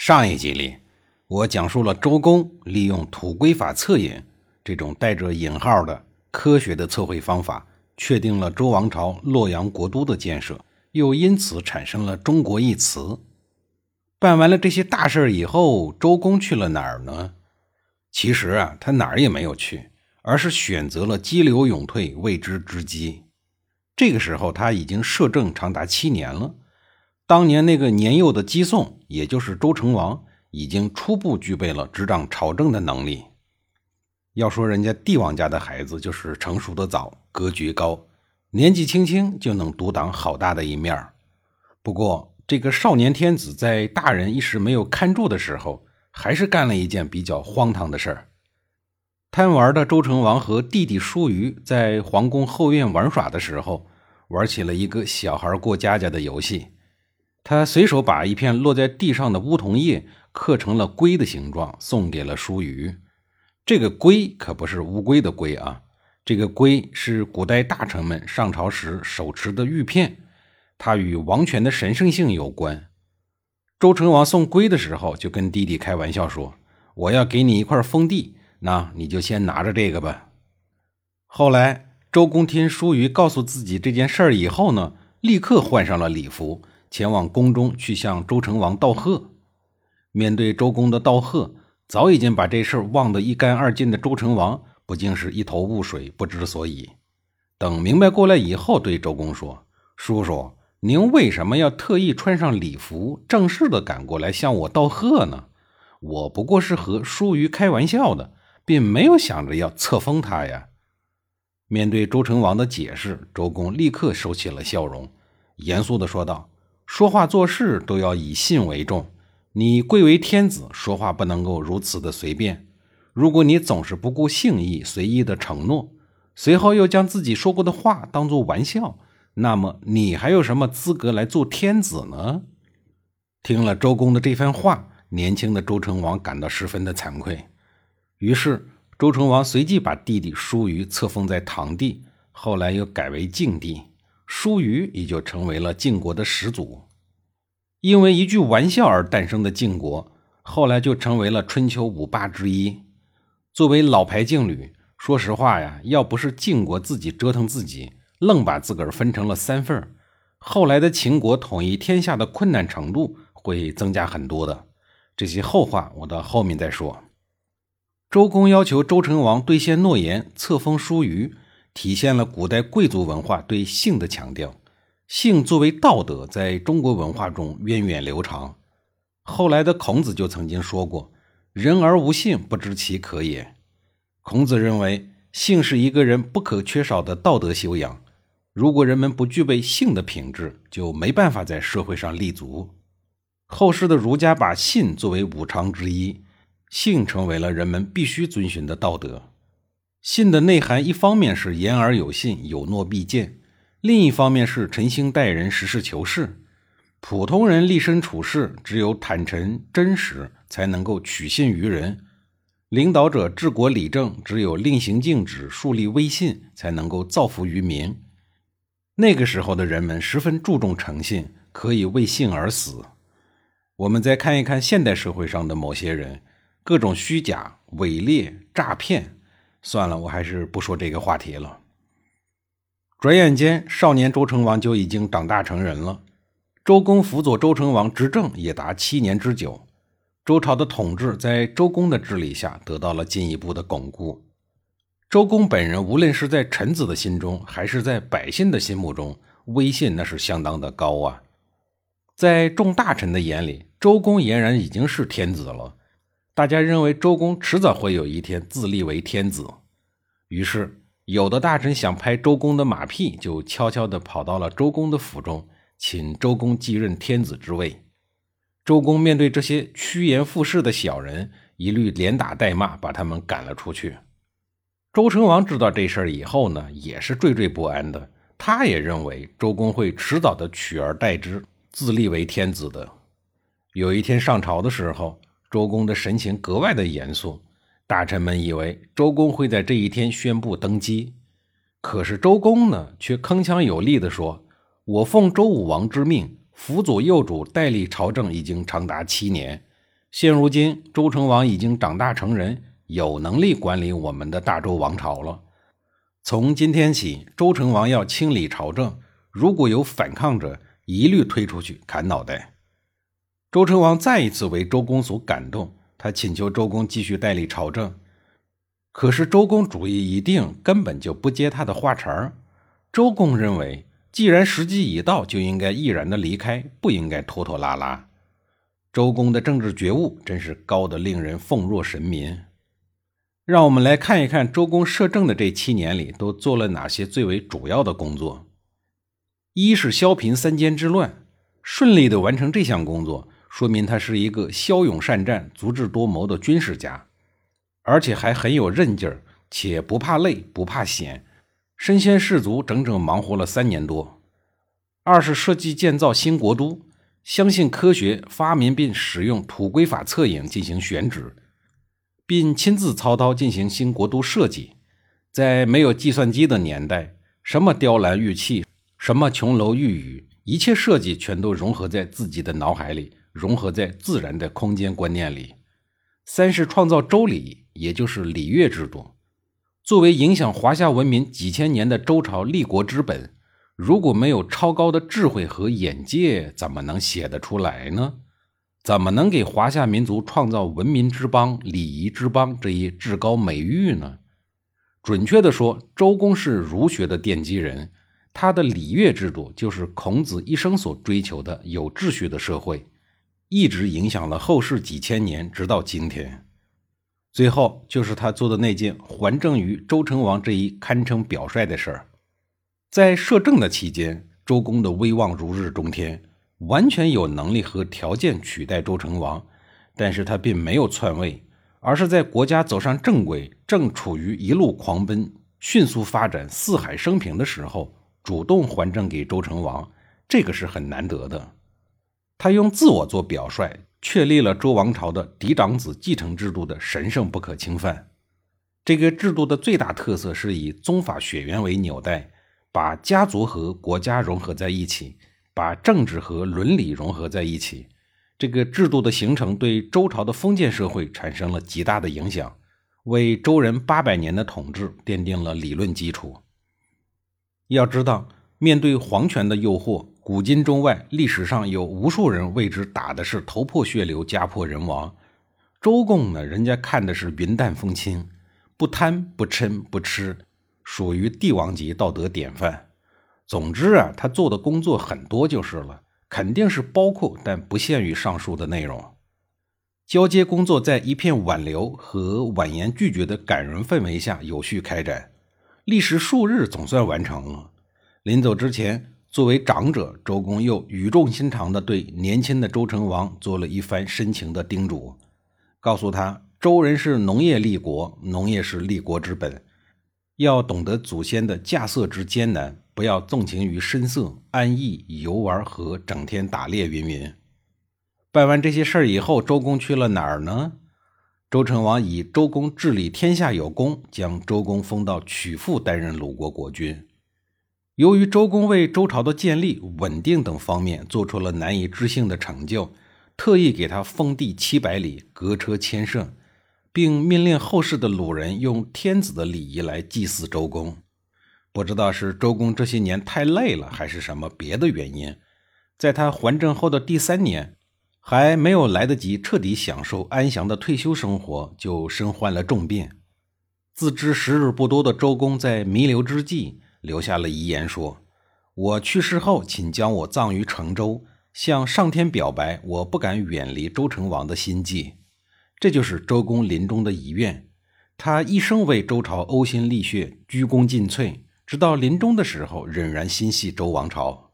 上一集里，我讲述了周公利用土归法测引这种带着引号的科学的测绘方法，确定了周王朝洛阳国都的建设，又因此产生了“中国”一词。办完了这些大事以后，周公去了哪儿呢？其实啊，他哪儿也没有去，而是选择了激流勇退，为之之机。这个时候，他已经摄政长达七年了。当年那个年幼的姬宋，也就是周成王，已经初步具备了执掌朝政的能力。要说人家帝王家的孩子，就是成熟的早，格局高，年纪轻轻就能独当好大的一面不过，这个少年天子在大人一时没有看住的时候，还是干了一件比较荒唐的事儿。贪玩的周成王和弟弟叔虞在皇宫后院玩耍的时候，玩起了一个小孩过家家的游戏。他随手把一片落在地上的梧桐叶刻成了龟的形状，送给了叔虞。这个龟可不是乌龟的龟啊，这个龟是古代大臣们上朝时手持的玉片，它与王权的神圣性有关。周成王送龟的时候，就跟弟弟开玩笑说：“我要给你一块封地，那你就先拿着这个吧。”后来，周公听叔虞告诉自己这件事儿以后呢，立刻换上了礼服。前往宫中去向周成王道贺。面对周公的道贺，早已经把这事忘得一干二净的周成王，不竟是一头雾水，不知所以。等明白过来以后，对周公说：“叔叔，您为什么要特意穿上礼服，正式的赶过来向我道贺呢？我不过是和叔虞开玩笑的，并没有想着要册封他呀。”面对周成王的解释，周公立刻收起了笑容，严肃地说道。说话做事都要以信为重，你贵为天子，说话不能够如此的随便。如果你总是不顾信义，随意的承诺，随后又将自己说过的话当作玩笑，那么你还有什么资格来做天子呢？听了周公的这番话，年轻的周成王感到十分的惭愧。于是，周成王随即把弟弟叔虞册封在唐地，后来又改为晋地。叔虞也就成为了晋国的始祖，因为一句玩笑而诞生的晋国，后来就成为了春秋五霸之一。作为老牌劲旅，说实话呀，要不是晋国自己折腾自己，愣把自个儿分成了三份后来的秦国统一天下的困难程度会增加很多的。这些后话我到后面再说。周公要求周成王兑现诺言，册封叔虞。体现了古代贵族文化对性的强调，性作为道德，在中国文化中源远流长。后来的孔子就曾经说过：“人而无性，不知其可也。”孔子认为，性是一个人不可缺少的道德修养。如果人们不具备性的品质，就没办法在社会上立足。后世的儒家把信作为五常之一，性成为了人们必须遵循的道德。信的内涵，一方面是言而有信，有诺必践；另一方面是诚心待人，实事求是。普通人立身处世，只有坦诚真实，才能够取信于人；领导者治国理政，只有令行禁止，树立威信，才能够造福于民。那个时候的人们十分注重诚信，可以为信而死。我们再看一看现代社会上的某些人，各种虚假、伪劣、诈骗。算了，我还是不说这个话题了。转眼间，少年周成王就已经长大成人了。周公辅佐周成王执政也达七年之久，周朝的统治在周公的治理下得到了进一步的巩固。周公本人无论是在臣子的心中，还是在百姓的心目中，威信那是相当的高啊。在众大臣的眼里，周公俨然已经是天子了。大家认为周公迟早会有一天自立为天子，于是有的大臣想拍周公的马屁，就悄悄地跑到了周公的府中，请周公继任天子之位。周公面对这些趋炎附势的小人，一律连打带骂，把他们赶了出去。周成王知道这事儿以后呢，也是惴惴不安的。他也认为周公会迟早的取而代之，自立为天子的。有一天上朝的时候，周公的神情格外的严肃。大臣们以为周公会在这一天宣布登基，可是周公呢，却铿锵有力地说：“我奉周武王之命，辅佐幼主代理朝政已经长达七年。现如今，周成王已经长大成人，有能力管理我们的大周王朝了。从今天起，周成王要清理朝政，如果有反抗者，一律推出去砍脑袋。”周成王再一次为周公所感动。他请求周公继续代理朝政，可是周公主意一定，根本就不接他的话茬儿。周公认为，既然时机已到，就应该毅然的离开，不应该拖拖拉拉。周公的政治觉悟真是高的令人奉若神明。让我们来看一看周公摄政的这七年里都做了哪些最为主要的工作。一是削平三监之乱，顺利的完成这项工作。说明他是一个骁勇善战、足智多谋的军事家，而且还很有韧劲儿，且不怕累、不怕险，身先士卒，整整忙活了三年多。二是设计建造新国都，相信科学，发明并使用土规法测影进行选址，并亲自操刀进行新国都设计。在没有计算机的年代，什么雕栏玉砌，什么琼楼玉宇，一切设计全都融合在自己的脑海里。融合在自然的空间观念里。三是创造周礼，也就是礼乐制度，作为影响华夏文明几千年的周朝立国之本。如果没有超高的智慧和眼界，怎么能写得出来呢？怎么能给华夏民族创造文明之邦、礼仪之邦这一至高美誉呢？准确的说，周公是儒学的奠基人，他的礼乐制度就是孔子一生所追求的有秩序的社会。一直影响了后世几千年，直到今天。最后就是他做的那件还政于周成王这一堪称表率的事儿。在摄政的期间，周公的威望如日中天，完全有能力和条件取代周成王。但是他并没有篡位，而是在国家走上正轨，正处于一路狂奔、迅速发展、四海升平的时候，主动还政给周成王，这个是很难得的。他用自我做表率，确立了周王朝的嫡长子继承制度的神圣不可侵犯。这个制度的最大特色是以宗法血缘为纽带，把家族和国家融合在一起，把政治和伦理融合在一起。这个制度的形成对周朝的封建社会产生了极大的影响，为周人八百年的统治奠定了理论基础。要知道，面对皇权的诱惑。古今中外，历史上有无数人为之打的是头破血流、家破人亡。周公呢，人家看的是云淡风轻，不贪不嗔不吃，属于帝王级道德典范。总之啊，他做的工作很多就是了，肯定是包括但不限于上述的内容。交接工作在一片挽留和婉言拒绝的感人氛围下有序开展，历时数日，总算完成了。临走之前。作为长者，周公又语重心长地对年轻的周成王做了一番深情的叮嘱，告诉他：周人是农业立国，农业是立国之本，要懂得祖先的稼穑之艰难，不要纵情于声色、安逸、游玩和整天打猎云云。办完这些事儿以后，周公去了哪儿呢？周成王以周公治理天下有功，将周公封到曲阜担任鲁国国君。由于周公为周朝的建立、稳定等方面做出了难以置信的成就，特意给他封地七百里，革车千乘，并命令后世的鲁人用天子的礼仪来祭祀周公。不知道是周公这些年太累了，还是什么别的原因，在他还政后的第三年，还没有来得及彻底享受安详的退休生活，就身患了重病。自知时日不多的周公，在弥留之际。留下了遗言说：“我去世后，请将我葬于成周，向上天表白我不敢远离周成王的心迹。”这就是周公临终的遗愿。他一生为周朝呕心沥血，鞠躬尽瘁，直到临终的时候仍然心系周王朝。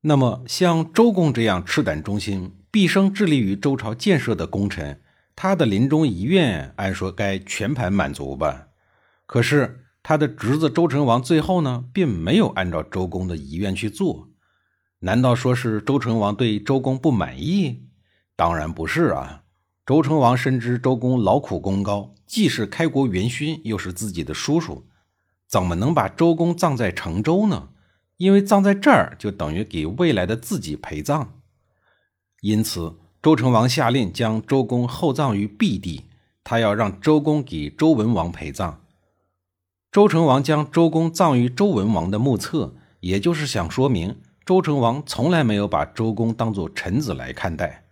那么，像周公这样赤胆忠心、毕生致力于周朝建设的功臣，他的临终遗愿按说该全盘满足吧。可是他的侄子周成王最后呢，并没有按照周公的遗愿去做。难道说是周成王对周公不满意？当然不是啊。周成王深知周公劳苦功高，既是开国元勋，又是自己的叔叔，怎么能把周公葬在成周呢？因为葬在这儿，就等于给未来的自己陪葬。因此，周成王下令将周公厚葬于毕地，他要让周公给周文王陪葬。周成王将周公葬于周文王的墓侧，也就是想说明周成王从来没有把周公当作臣子来看待。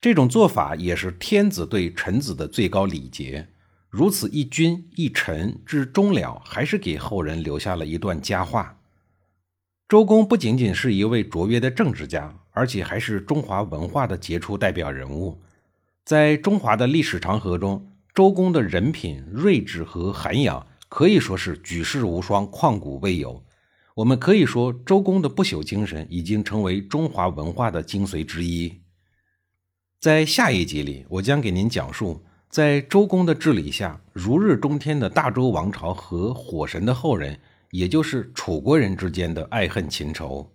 这种做法也是天子对臣子的最高礼节。如此一君一臣至终了，还是给后人留下了一段佳话。周公不仅仅是一位卓越的政治家，而且还是中华文化的杰出代表人物。在中华的历史长河中，周公的人品、睿智和涵养可以说是举世无双、旷古未有。我们可以说，周公的不朽精神已经成为中华文化的精髓之一。在下一集里，我将给您讲述，在周公的治理下，如日中天的大周王朝和火神的后人，也就是楚国人之间的爱恨情仇。